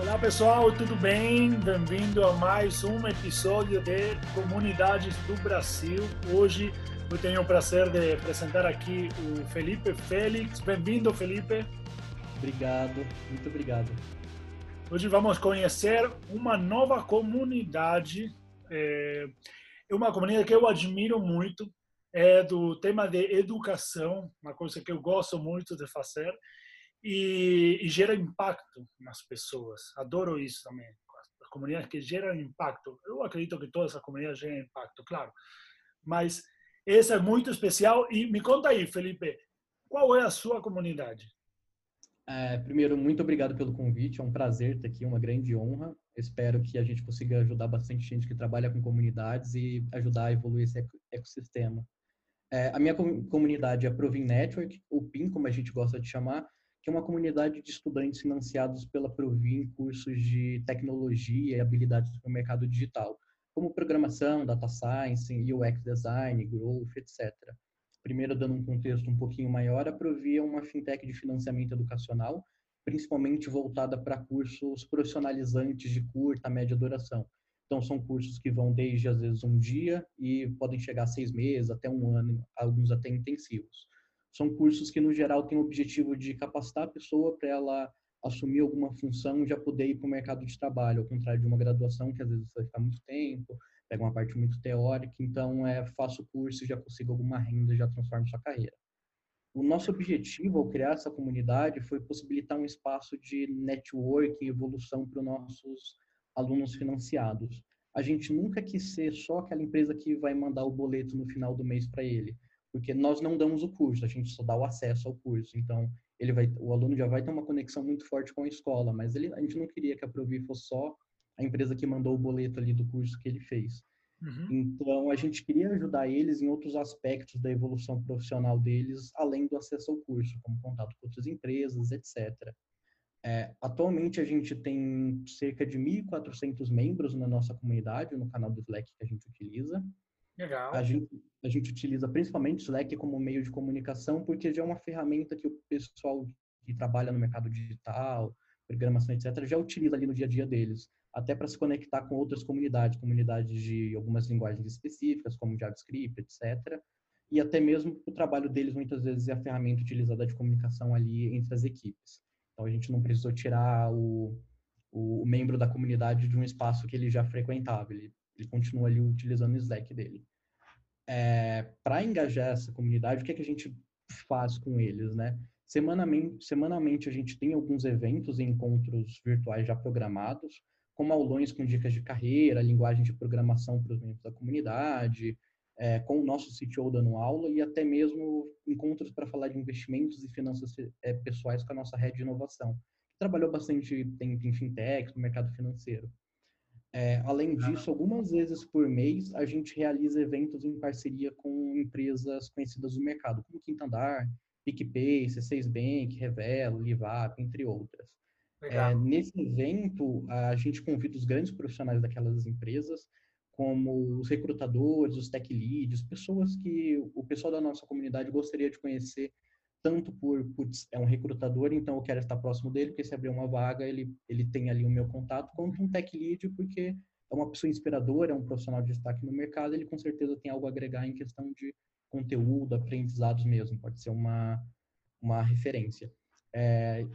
Olá pessoal, tudo bem? Bem-vindo a mais um episódio de Comunidades do Brasil. Hoje eu tenho o prazer de apresentar aqui o Felipe Félix. Bem-vindo, Felipe. Obrigado, muito obrigado. Hoje vamos conhecer uma nova comunidade. É uma comunidade que eu admiro muito. É do tema de educação, uma coisa que eu gosto muito de fazer e, e gera impacto nas pessoas. Adoro isso também. As comunidades que geram impacto. Eu acredito que todas as comunidades geram impacto, claro. Mas essa é muito especial. E me conta aí, Felipe, qual é a sua comunidade? É, primeiro, muito obrigado pelo convite. É um prazer estar aqui, uma grande honra. Espero que a gente consiga ajudar bastante gente que trabalha com comunidades e ajudar a evoluir esse ecossistema. É, a minha comunidade é a Provin Network, o PIN, como a gente gosta de chamar, que é uma comunidade de estudantes financiados pela Provin em cursos de tecnologia e habilidades para o mercado digital, como programação, data science, UX design, growth, etc. Primeiro, dando um contexto um pouquinho maior, a Provi é uma fintech de financiamento educacional, principalmente voltada para cursos profissionalizantes de curta, média duração. Então, são cursos que vão desde, às vezes, um dia e podem chegar a seis meses, até um ano, alguns até intensivos são cursos que, no geral, têm o objetivo de capacitar a pessoa para ela assumir alguma função e já poder ir para o mercado de trabalho, ao contrário de uma graduação que às vezes vai ficar muito tempo, pega uma parte muito teórica, então é faço o curso e já consigo alguma renda, já transformo sua carreira. O nosso objetivo ao criar essa comunidade foi possibilitar um espaço de network e evolução para os nossos alunos financiados. A gente nunca quis ser só aquela empresa que vai mandar o boleto no final do mês para ele porque nós não damos o curso, a gente só dá o acesso ao curso. Então, ele vai, o aluno já vai ter uma conexão muito forte com a escola, mas ele, a gente não queria que a Provi fosse só a empresa que mandou o boleto ali do curso que ele fez. Uhum. Então, a gente queria ajudar eles em outros aspectos da evolução profissional deles, além do acesso ao curso, como contato com outras empresas, etc. É, atualmente, a gente tem cerca de 1.400 membros na nossa comunidade, no canal do Slack que a gente utiliza. Legal. A gente, a gente utiliza principalmente Slack como meio de comunicação, porque já é uma ferramenta que o pessoal que trabalha no mercado digital, programação, etc., já utiliza ali no dia a dia deles, até para se conectar com outras comunidades, comunidades de algumas linguagens específicas, como JavaScript, etc., e até mesmo o trabalho deles muitas vezes é a ferramenta utilizada de comunicação ali entre as equipes. Então a gente não precisou tirar o, o membro da comunidade de um espaço que ele já frequentava, ele ele continua ali utilizando o Slack dele. É, para engajar essa comunidade, o que, é que a gente faz com eles, né? Semanalmente, semanalmente a gente tem alguns eventos e encontros virtuais já programados, como aulões com dicas de carreira, linguagem de programação para os membros da comunidade, é, com o nosso CTO dando aula e até mesmo encontros para falar de investimentos e finanças é, pessoais com a nossa rede de inovação. Trabalhou bastante tempo em fintech, no mercado financeiro. É, além disso, algumas vezes por mês, a gente realiza eventos em parceria com empresas conhecidas do mercado, como Quinta Andar, PicPay, C6 Bank, Revelo, Livap, entre outras. É, nesse evento, a gente convida os grandes profissionais daquelas empresas, como os recrutadores, os tech leads, pessoas que o pessoal da nossa comunidade gostaria de conhecer tanto por, putz, é um recrutador, então eu quero estar próximo dele, porque se abrir uma vaga, ele, ele tem ali o meu contato, quanto um tech lead, porque é uma pessoa inspiradora, é um profissional de destaque no mercado, ele com certeza tem algo a agregar em questão de conteúdo, aprendizados mesmo, pode ser uma, uma referência. É,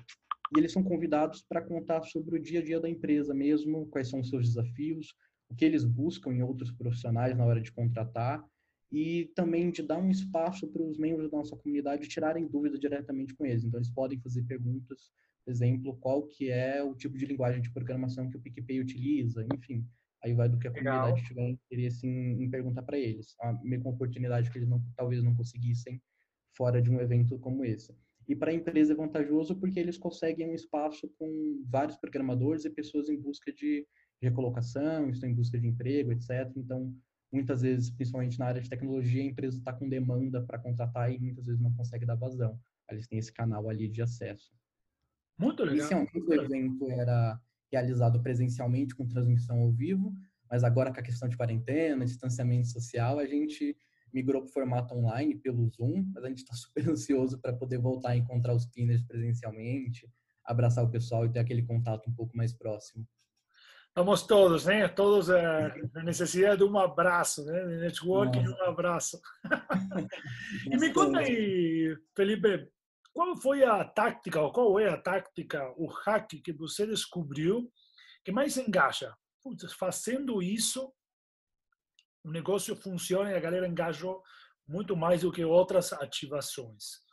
e eles são convidados para contar sobre o dia a dia da empresa mesmo, quais são os seus desafios, o que eles buscam em outros profissionais na hora de contratar, e também de dar um espaço para os membros da nossa comunidade tirarem dúvidas diretamente com eles. Então, eles podem fazer perguntas, por exemplo, qual que é o tipo de linguagem de programação que o PicPay utiliza, enfim. Aí vai do que a Legal. comunidade tiver interesse em, em perguntar para eles. A mesma oportunidade que eles não, talvez não conseguissem fora de um evento como esse. E para a empresa é vantajoso porque eles conseguem um espaço com vários programadores e pessoas em busca de recolocação, estão em busca de emprego, etc. Então, muitas vezes, principalmente na área de tecnologia, a empresa está com demanda para contratar e muitas vezes não consegue dar vazão. Eles têm esse canal ali de acesso. Muito legal. Inicialmente o evento era realizado presencialmente com transmissão ao vivo, mas agora com a questão de quarentena, distanciamento social, a gente migrou para o formato online pelo Zoom, mas a gente está super ansioso para poder voltar a encontrar os pinners presencialmente, abraçar o pessoal e ter aquele contato um pouco mais próximo. Estamos todos, né? Todos é, na necessidade de um abraço, né? De networking, Nossa. um abraço. e me conta aí, Felipe, qual foi a tática, ou qual é a tática, o hack que você descobriu que mais engaja? Putz, fazendo isso, o negócio funciona e a galera engajou muito mais do que outras ativações.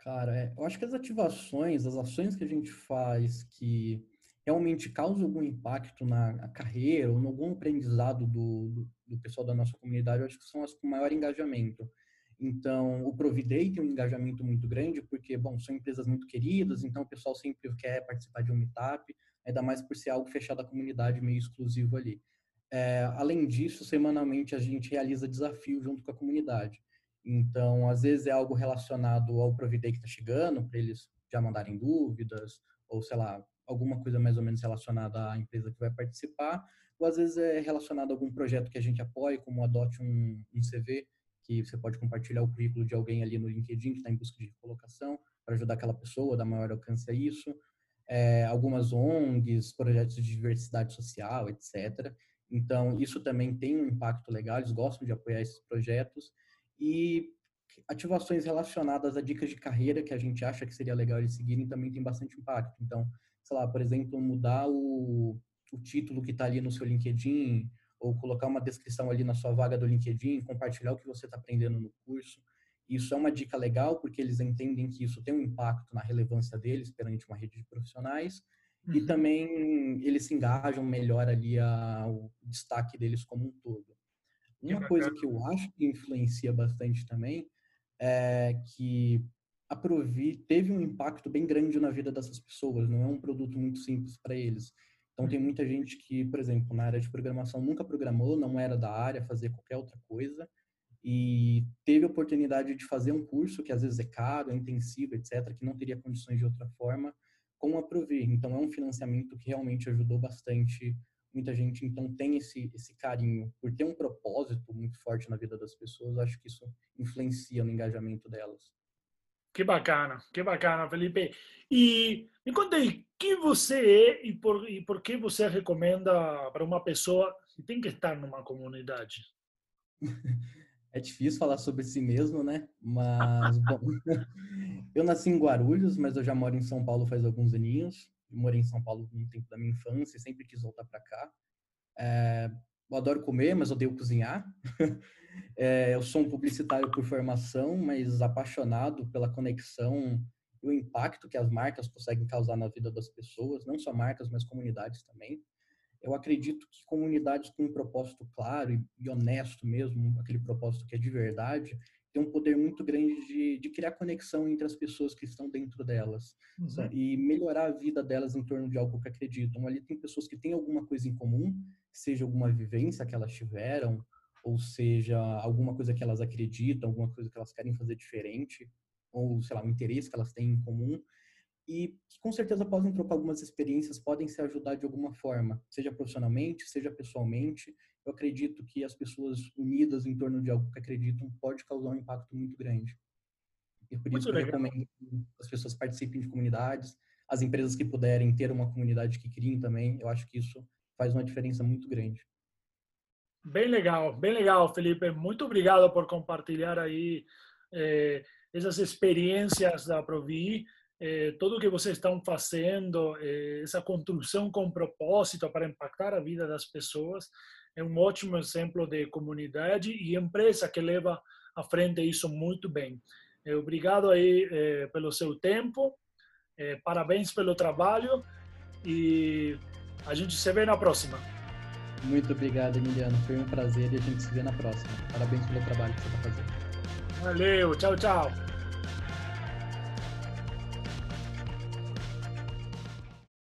Cara, é, eu acho que as ativações, as ações que a gente faz que realmente causa algum impacto na carreira ou em algum aprendizado do, do, do, pessoal da nossa comunidade, eu acho que são as com maior engajamento. Então, o Providei tem um engajamento muito grande, porque, bom, são empresas muito queridas, então o pessoal sempre quer participar de um meetup, ainda mais por ser algo fechado à comunidade, meio exclusivo ali. É, além disso, semanalmente a gente realiza desafios junto com a comunidade. Então, às vezes é algo relacionado ao Providei que está chegando, para eles já mandarem dúvidas, ou sei lá, alguma coisa mais ou menos relacionada à empresa que vai participar, ou às vezes é relacionado a algum projeto que a gente apoia, como adote um, um CV, que você pode compartilhar o currículo de alguém ali no LinkedIn que está em busca de colocação, para ajudar aquela pessoa dar maior alcance a isso. É, algumas ONGs, projetos de diversidade social, etc. Então, isso também tem um impacto legal, eles gostam de apoiar esses projetos. E ativações relacionadas a dicas de carreira que a gente acha que seria legal eles seguirem também tem bastante impacto. Então, sei lá, por exemplo, mudar o, o título que está ali no seu LinkedIn, ou colocar uma descrição ali na sua vaga do LinkedIn, compartilhar o que você está aprendendo no curso. Isso é uma dica legal, porque eles entendem que isso tem um impacto na relevância deles perante uma rede de profissionais, uhum. e também eles se engajam melhor ali o destaque deles como um todo. Uma coisa que eu acho que influencia bastante também é que a Provi teve um impacto bem grande na vida dessas pessoas, não é um produto muito simples para eles. Então tem muita gente que, por exemplo, na área de programação nunca programou, não era da área, fazer qualquer outra coisa e teve a oportunidade de fazer um curso que às vezes é caro, é intensivo, etc, que não teria condições de outra forma, com a Provi. Então é um financiamento que realmente ajudou bastante muita gente então tem esse esse carinho por ter um propósito muito forte na vida das pessoas, acho que isso influencia no engajamento delas. Que bacana, que bacana, Felipe. E me conta aí, quem você é e por, e por que você recomenda para uma pessoa que tem que estar numa comunidade? É difícil falar sobre si mesmo, né? Mas, bom, eu nasci em Guarulhos, mas eu já moro em São Paulo faz alguns aninhos. Eu morei em São Paulo no tempo da minha infância sempre quis voltar para cá. É, eu adoro comer, mas odeio cozinhar. É, eu sou um publicitário por formação, mas apaixonado pela conexão e o impacto que as marcas conseguem causar na vida das pessoas, não só marcas, mas comunidades também. Eu acredito que comunidades com um propósito claro e, honesto mesmo, aquele propósito que é de verdade, tem um poder muito grande de, de criar conexão entre as pessoas que estão dentro delas uhum. e melhorar a vida delas em torno de algo que acreditam. Ali tem pessoas que têm alguma coisa em comum, seja alguma vivência que elas tiveram, ou seja, alguma coisa que elas acreditam, alguma coisa que elas querem fazer diferente, ou, sei lá, um interesse que elas têm em comum, e que com certeza podem trocar algumas experiências, podem se ajudar de alguma forma, seja profissionalmente, seja pessoalmente. Eu acredito que as pessoas unidas em torno de algo que acreditam pode causar um impacto muito grande. E por muito isso que eu recomendo que as pessoas participem de comunidades, as empresas que puderem ter uma comunidade que criem também, eu acho que isso faz uma diferença muito grande. Bem legal, bem legal, Felipe. Muito obrigado por compartilhar aí eh, essas experiências da Provi, eh, tudo que vocês estão fazendo, eh, essa construção com propósito para impactar a vida das pessoas. É um ótimo exemplo de comunidade e empresa que leva à frente isso muito bem. Eh, obrigado aí eh, pelo seu tempo, eh, parabéns pelo trabalho e a gente se vê na próxima. Muito obrigado, Emiliano. Foi um prazer e a gente se vê na próxima. Parabéns pelo trabalho que você está fazendo. Valeu, tchau, tchau.